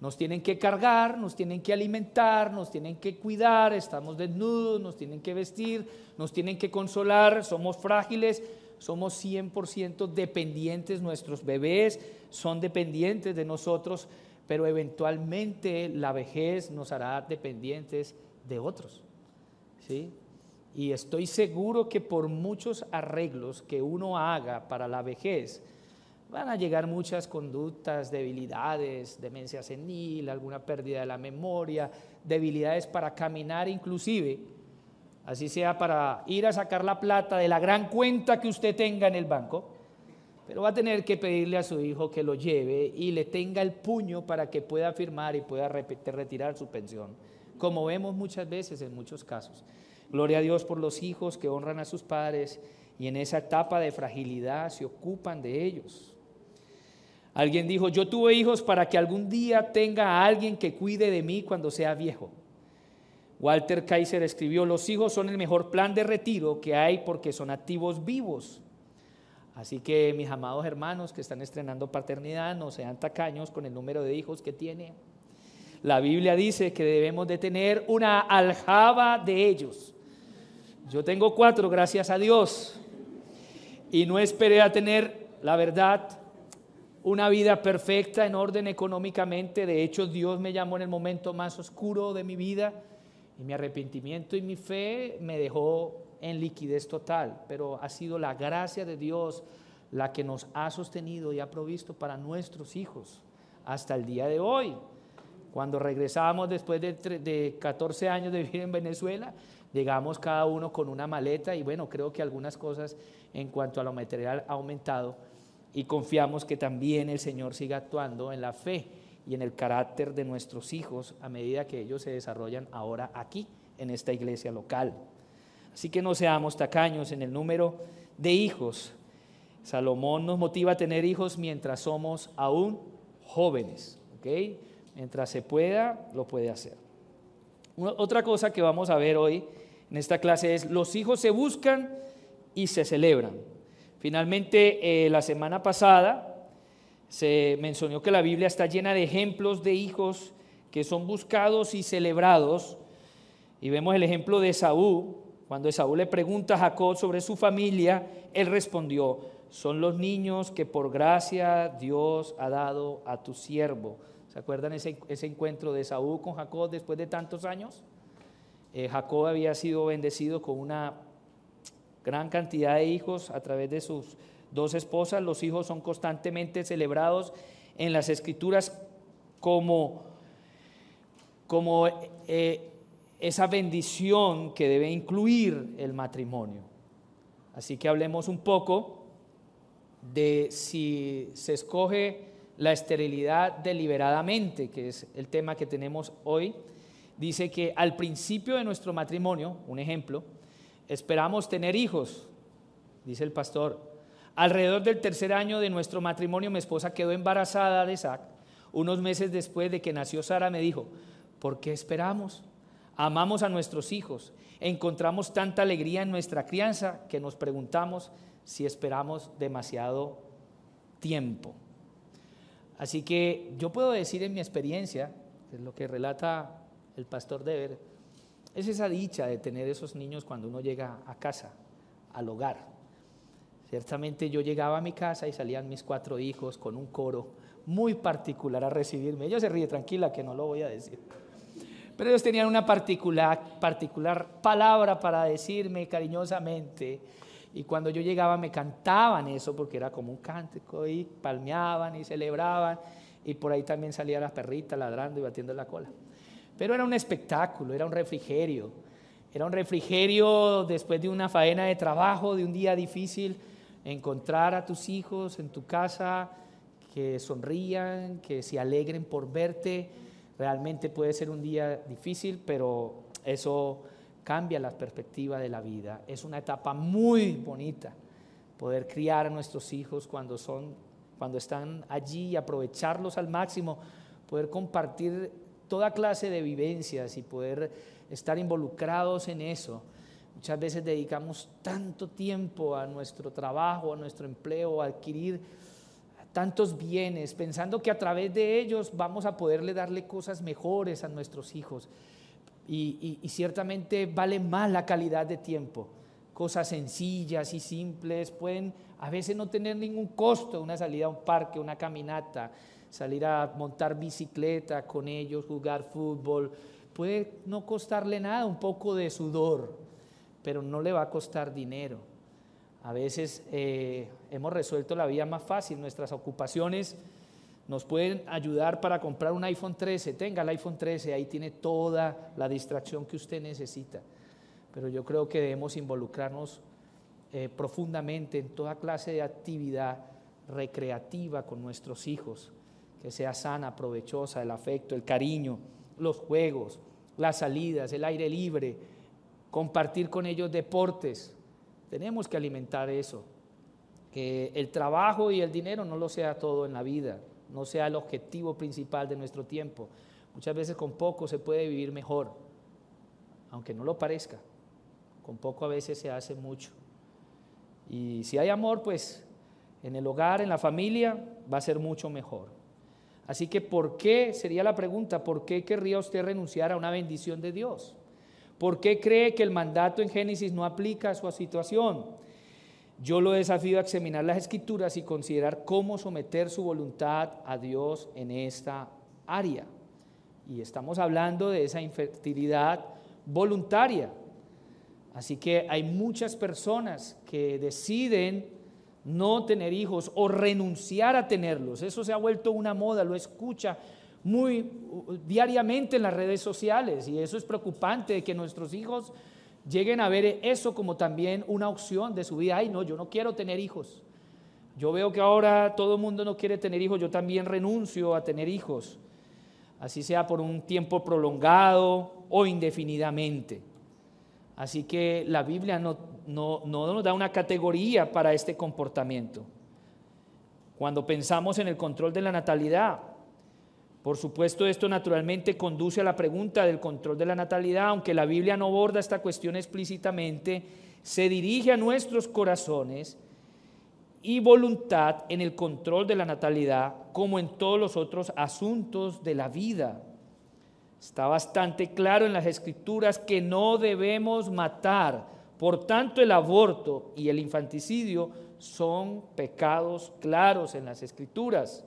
nos tienen que cargar, nos tienen que alimentar, nos tienen que cuidar, estamos desnudos, nos tienen que vestir, nos tienen que consolar, somos frágiles, somos 100% dependientes, nuestros bebés son dependientes de nosotros, pero eventualmente la vejez nos hará dependientes de otros. ¿sí? Y estoy seguro que por muchos arreglos que uno haga para la vejez, van a llegar muchas conductas, debilidades, demencia senil, alguna pérdida de la memoria, debilidades para caminar inclusive, así sea para ir a sacar la plata de la gran cuenta que usted tenga en el banco, pero va a tener que pedirle a su hijo que lo lleve y le tenga el puño para que pueda firmar y pueda retirar su pensión, como vemos muchas veces en muchos casos. Gloria a Dios por los hijos que honran a sus padres y en esa etapa de fragilidad se ocupan de ellos. Alguien dijo, yo tuve hijos para que algún día tenga a alguien que cuide de mí cuando sea viejo. Walter Kaiser escribió, los hijos son el mejor plan de retiro que hay porque son activos vivos. Así que mis amados hermanos que están estrenando paternidad, no sean tacaños con el número de hijos que tienen. La Biblia dice que debemos de tener una aljaba de ellos. Yo tengo cuatro, gracias a Dios. Y no esperé a tener, la verdad, una vida perfecta en orden económicamente. De hecho, Dios me llamó en el momento más oscuro de mi vida y mi arrepentimiento y mi fe me dejó en liquidez total. Pero ha sido la gracia de Dios la que nos ha sostenido y ha provisto para nuestros hijos hasta el día de hoy. Cuando regresamos después de, de 14 años de vivir en Venezuela, llegamos cada uno con una maleta y bueno, creo que algunas cosas en cuanto a lo material ha aumentado y confiamos que también el Señor siga actuando en la fe y en el carácter de nuestros hijos a medida que ellos se desarrollan ahora aquí, en esta iglesia local. Así que no seamos tacaños en el número de hijos. Salomón nos motiva a tener hijos mientras somos aún jóvenes. ¿ok? Mientras se pueda, lo puede hacer. Otra cosa que vamos a ver hoy en esta clase es los hijos se buscan y se celebran. Finalmente, eh, la semana pasada se mencionó que la Biblia está llena de ejemplos de hijos que son buscados y celebrados. Y vemos el ejemplo de Saúl. Cuando Saúl le pregunta a Jacob sobre su familia, él respondió, son los niños que por gracia Dios ha dado a tu siervo. ¿Se acuerdan ese, ese encuentro de Saúl con Jacob después de tantos años? Eh, Jacob había sido bendecido con una gran cantidad de hijos a través de sus dos esposas. Los hijos son constantemente celebrados en las escrituras como, como eh, esa bendición que debe incluir el matrimonio. Así que hablemos un poco de si se escoge la esterilidad deliberadamente, que es el tema que tenemos hoy. Dice que al principio de nuestro matrimonio, un ejemplo, Esperamos tener hijos, dice el pastor. Alrededor del tercer año de nuestro matrimonio, mi esposa quedó embarazada de Isaac. Unos meses después de que nació Sara, me dijo, ¿por qué esperamos? Amamos a nuestros hijos. Encontramos tanta alegría en nuestra crianza que nos preguntamos si esperamos demasiado tiempo. Así que yo puedo decir en mi experiencia, es lo que relata el pastor Dever, es esa dicha de tener esos niños cuando uno llega a casa, al hogar. Ciertamente yo llegaba a mi casa y salían mis cuatro hijos con un coro muy particular a recibirme. Ella se ríe tranquila que no lo voy a decir. Pero ellos tenían una particular, particular palabra para decirme cariñosamente. Y cuando yo llegaba me cantaban eso porque era como un cántico y palmeaban y celebraban. Y por ahí también salía la perrita ladrando y batiendo la cola. Pero era un espectáculo, era un refrigerio. Era un refrigerio después de una faena de trabajo, de un día difícil, encontrar a tus hijos en tu casa que sonrían, que se alegren por verte Realmente puede ser un día difícil, pero eso cambia la perspectiva de la vida. Es una etapa muy bonita poder criar a nuestros hijos cuando son cuando están allí y aprovecharlos al máximo, poder compartir toda clase de vivencias y poder estar involucrados en eso. Muchas veces dedicamos tanto tiempo a nuestro trabajo, a nuestro empleo, a adquirir tantos bienes, pensando que a través de ellos vamos a poderle darle cosas mejores a nuestros hijos. Y, ciertamente vale más la calidad de tiempo. Cosas sencillas y simples pueden a veces no tener ningún costo, una salida a un parque, una caminata, salir a montar bicicleta con ellos, jugar fútbol. Puede no costarle nada, un poco de sudor, pero no le va a costar dinero. A veces eh, hemos resuelto la vida más fácil, nuestras ocupaciones nos pueden ayudar para comprar un iPhone 13. Tenga el iPhone 13, ahí tiene toda la distracción que usted necesita. Pero yo creo que debemos involucrarnos eh, profundamente en toda clase de actividad recreativa con nuestros hijos, que sea sana, provechosa, el afecto, el cariño, los juegos, las salidas, el aire libre, compartir con ellos deportes, tenemos que alimentar eso, que el trabajo y el dinero no lo sea todo en la vida, no sea el objetivo principal de nuestro tiempo. Muchas veces con poco se puede vivir mejor, aunque no lo parezca. Con poco a veces se hace mucho. Y si hay amor, pues en el hogar, en la familia, va a ser mucho mejor. Así que, ¿por qué? Sería la pregunta, ¿por qué querría usted renunciar a una bendición de Dios? ¿Por qué cree que el mandato en Génesis no aplica a su situación? Yo lo desafío a examinar las escrituras y considerar cómo someter su voluntad a Dios en esta área. Y estamos hablando de esa infertilidad voluntaria. Así que hay muchas personas que deciden no tener hijos o renunciar a tenerlos. Eso se ha vuelto una moda, lo escucha muy diariamente en las redes sociales y eso es preocupante que nuestros hijos lleguen a ver eso como también una opción de su vida. Ay, no, yo no quiero tener hijos. Yo veo que ahora todo el mundo no quiere tener hijos, yo también renuncio a tener hijos, así sea por un tiempo prolongado o indefinidamente. Así que la Biblia no, no, no nos da una categoría para este comportamiento. Cuando pensamos en el control de la natalidad, por supuesto, esto naturalmente conduce a la pregunta del control de la natalidad, aunque la Biblia no aborda esta cuestión explícitamente, se dirige a nuestros corazones y voluntad en el control de la natalidad, como en todos los otros asuntos de la vida. Está bastante claro en las escrituras que no debemos matar. Por tanto, el aborto y el infanticidio son pecados claros en las escrituras.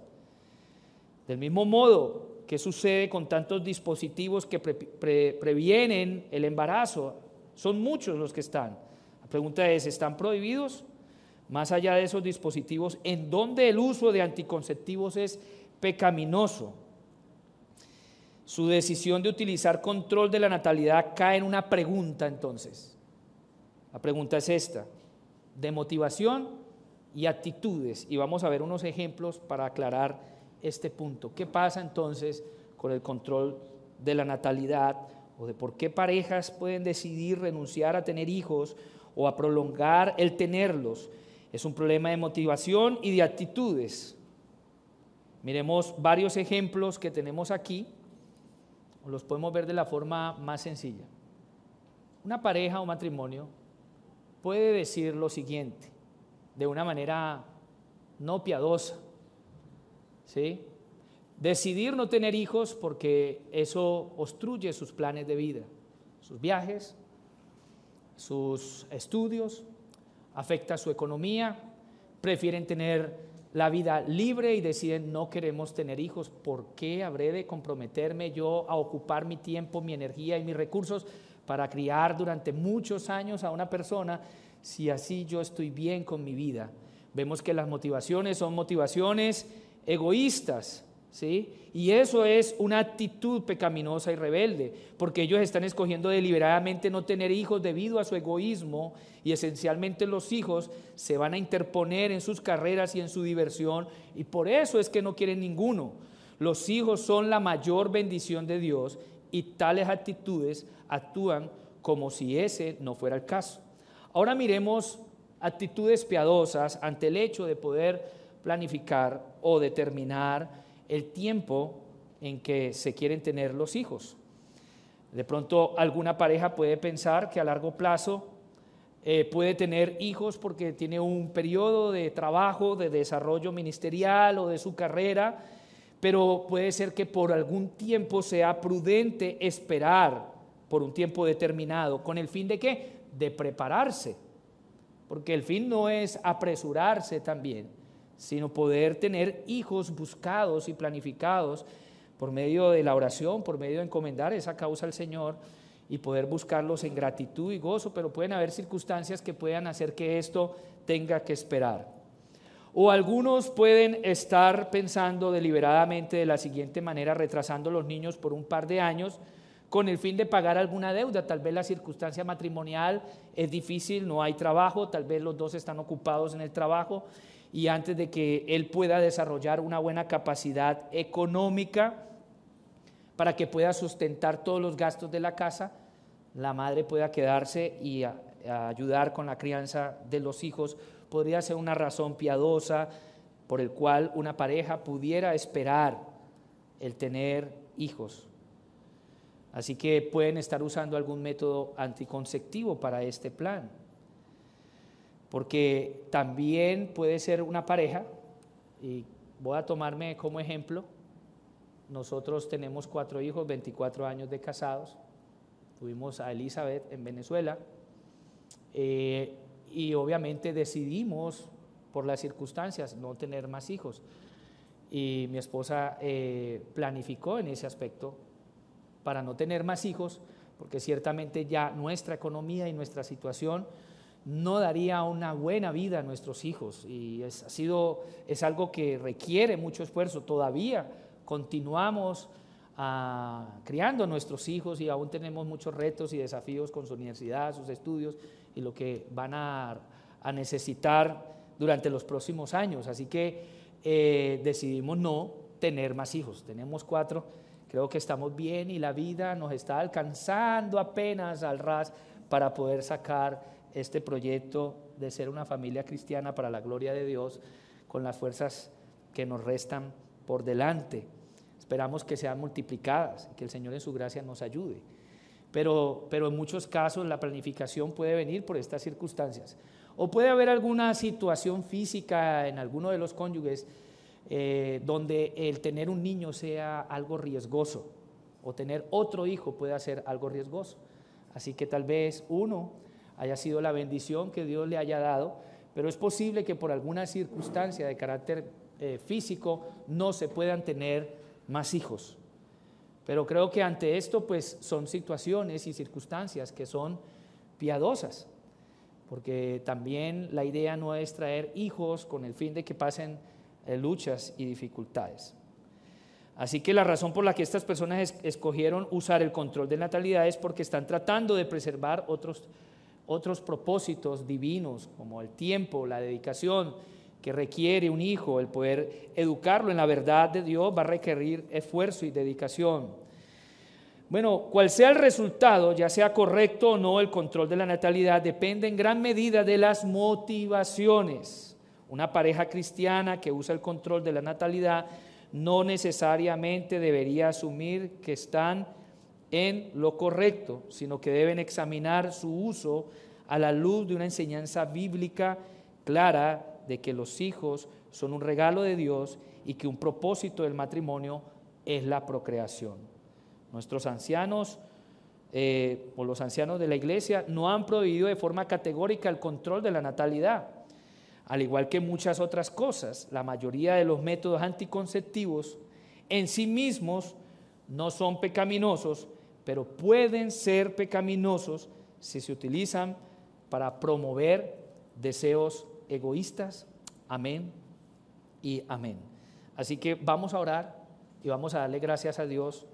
Del mismo modo, ¿qué sucede con tantos dispositivos que previenen el embarazo? Son muchos los que están. La pregunta es, ¿están prohibidos? Más allá de esos dispositivos, ¿en dónde el uso de anticonceptivos es pecaminoso? Su decisión de utilizar control de la natalidad cae en una pregunta entonces. La pregunta es esta, de motivación y actitudes. Y vamos a ver unos ejemplos para aclarar este punto. ¿Qué pasa entonces con el control de la natalidad o de por qué parejas pueden decidir renunciar a tener hijos o a prolongar el tenerlos? Es un problema de motivación y de actitudes. Miremos varios ejemplos que tenemos aquí, los podemos ver de la forma más sencilla. Una pareja o matrimonio puede decir lo siguiente, de una manera no piadosa, ¿sí? decidir no tener hijos porque eso obstruye sus planes de vida, sus viajes, sus estudios, afecta su economía, prefieren tener la vida libre y deciden no queremos tener hijos. ¿Por qué habré de comprometerme yo a ocupar mi tiempo, mi energía y mis recursos para criar durante muchos años a una persona si así yo estoy bien con mi vida? Vemos que las motivaciones son motivaciones egoístas, ¿sí? Y eso es una actitud pecaminosa y rebelde, porque ellos están escogiendo deliberadamente no tener hijos debido a su egoísmo y esencialmente los hijos se van a interponer en sus carreras y en su diversión y por eso es que no quieren ninguno. Los hijos son la mayor bendición de Dios y tales actitudes actúan como si ese no fuera el caso. Ahora miremos actitudes piadosas ante el hecho de poder planificar o determinar el tiempo en que se quieren tener los hijos. De pronto alguna pareja puede pensar que a largo plazo eh, puede tener hijos porque tiene un periodo de trabajo, de desarrollo ministerial o de su carrera, pero puede ser que por algún tiempo sea prudente esperar por un tiempo determinado, con el fin de qué? De prepararse, porque el fin no es apresurarse también, sino poder tener hijos buscados y planificados por medio de la oración, por medio de encomendar esa causa al Señor y poder buscarlos en gratitud y gozo, pero pueden haber circunstancias que puedan hacer que esto tenga que esperar. O algunos pueden estar pensando deliberadamente de la siguiente manera, retrasando los niños por un par de años con el fin de pagar alguna deuda. Tal vez la circunstancia matrimonial es difícil, no hay trabajo, tal vez los dos están ocupados en el trabajo y antes de que él pueda desarrollar una buena capacidad económica, para que pueda sustentar todos los gastos de la casa, la madre pueda quedarse y ayudar con la crianza de los hijos, podría ser una razón piadosa por el cual una pareja pudiera esperar el tener hijos. Así que pueden estar usando algún método anticonceptivo para este plan. Porque también puede ser una pareja, y voy a tomarme como ejemplo, nosotros tenemos cuatro hijos, 24 años de casados. Tuvimos a Elizabeth en Venezuela. Eh, y obviamente decidimos, por las circunstancias, no tener más hijos. Y mi esposa eh, planificó en ese aspecto para no tener más hijos, porque ciertamente ya nuestra economía y nuestra situación no daría una buena vida a nuestros hijos. Y es, ha sido, es algo que requiere mucho esfuerzo todavía continuamos ah, criando a nuestros hijos y aún tenemos muchos retos y desafíos con su universidad, sus estudios y lo que van a, necesitar durante los próximos años. Así que eh, decidimos no tener más hijos. Tenemos cuatro, creo que estamos bien y la vida nos está alcanzando apenas al ras para poder sacar este proyecto de ser una familia cristiana para la gloria de Dios con las fuerzas que nos restan por delante. Esperamos que sean multiplicadas, que el Señor en su gracia nos ayude. Pero, pero en muchos casos la planificación puede venir por estas circunstancias. O puede haber alguna situación física en alguno de los cónyuges eh, donde el tener un niño sea algo riesgoso o tener otro hijo pueda ser algo riesgoso. Así que tal vez uno haya sido la bendición que Dios le haya dado, pero es posible que por alguna circunstancia de carácter eh, físico no se puedan tener más hijos. Pero creo que ante esto pues son situaciones y circunstancias que son piadosas, porque también la idea no es traer hijos con el fin de que pasen eh, luchas y dificultades. Así que la razón por la que estas personas escogieron usar el control de natalidad es porque están tratando de preservar otros, otros propósitos divinos, como el tiempo, la dedicación, que requiere un hijo, el poder educarlo en la verdad de Dios va a requerir esfuerzo y dedicación. Bueno, cual sea el resultado, ya sea correcto o no, el control de la natalidad depende en gran medida de las motivaciones. Una pareja cristiana que usa el control de la natalidad no necesariamente debería asumir que están en lo correcto, sino que deben examinar su uso a la luz de una enseñanza bíblica clara de que los hijos son un regalo de Dios y que un propósito del matrimonio es la procreación. Nuestros ancianos eh, o los ancianos de la iglesia no han prohibido de forma categórica el control de la natalidad. Al igual que muchas otras cosas, la mayoría de los métodos anticonceptivos en sí mismos no son pecaminosos, pero pueden ser pecaminosos si se utilizan para promover deseos egoístas. Amén y amén. Así que vamos a orar y vamos a darle gracias a Dios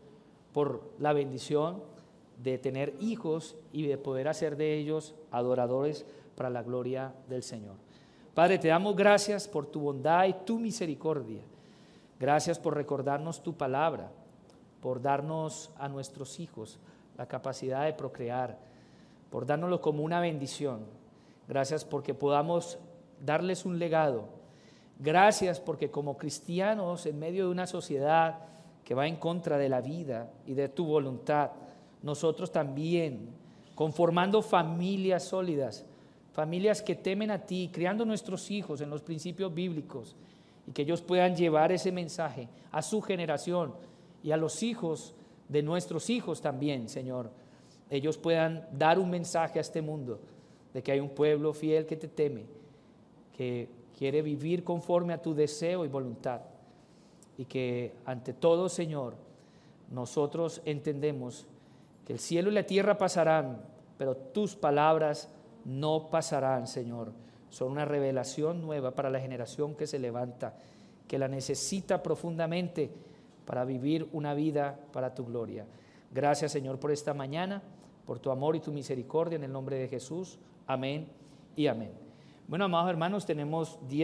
por la bendición de tener hijos y de poder hacer de ellos adoradores para la gloria del Señor. Padre, te damos gracias por tu bondad y tu misericordia. Gracias por recordarnos tu palabra, por darnos a nuestros hijos la capacidad de procrear, por dárnoslo como una bendición. Gracias porque podamos darles un legado. Gracias porque como cristianos en medio de una sociedad que va en contra de la vida y de tu voluntad, nosotros también, conformando familias sólidas, familias que temen a ti, criando nuestros hijos en los principios bíblicos y que ellos puedan llevar ese mensaje a su generación y a los hijos de nuestros hijos también, Señor. Ellos puedan dar un mensaje a este mundo de que hay un pueblo fiel que te teme, que quiere vivir conforme a tu deseo y voluntad. Y que ante todo, Señor, nosotros entendemos que el cielo y la tierra pasarán, pero tus palabras no pasarán, Señor. Son una revelación nueva para la generación que se levanta, que la necesita profundamente para vivir una vida para tu gloria. Gracias, Señor, por esta mañana, por tu amor y tu misericordia en el nombre de Jesús. Amén y amén. Bueno, amados hermanos, tenemos diez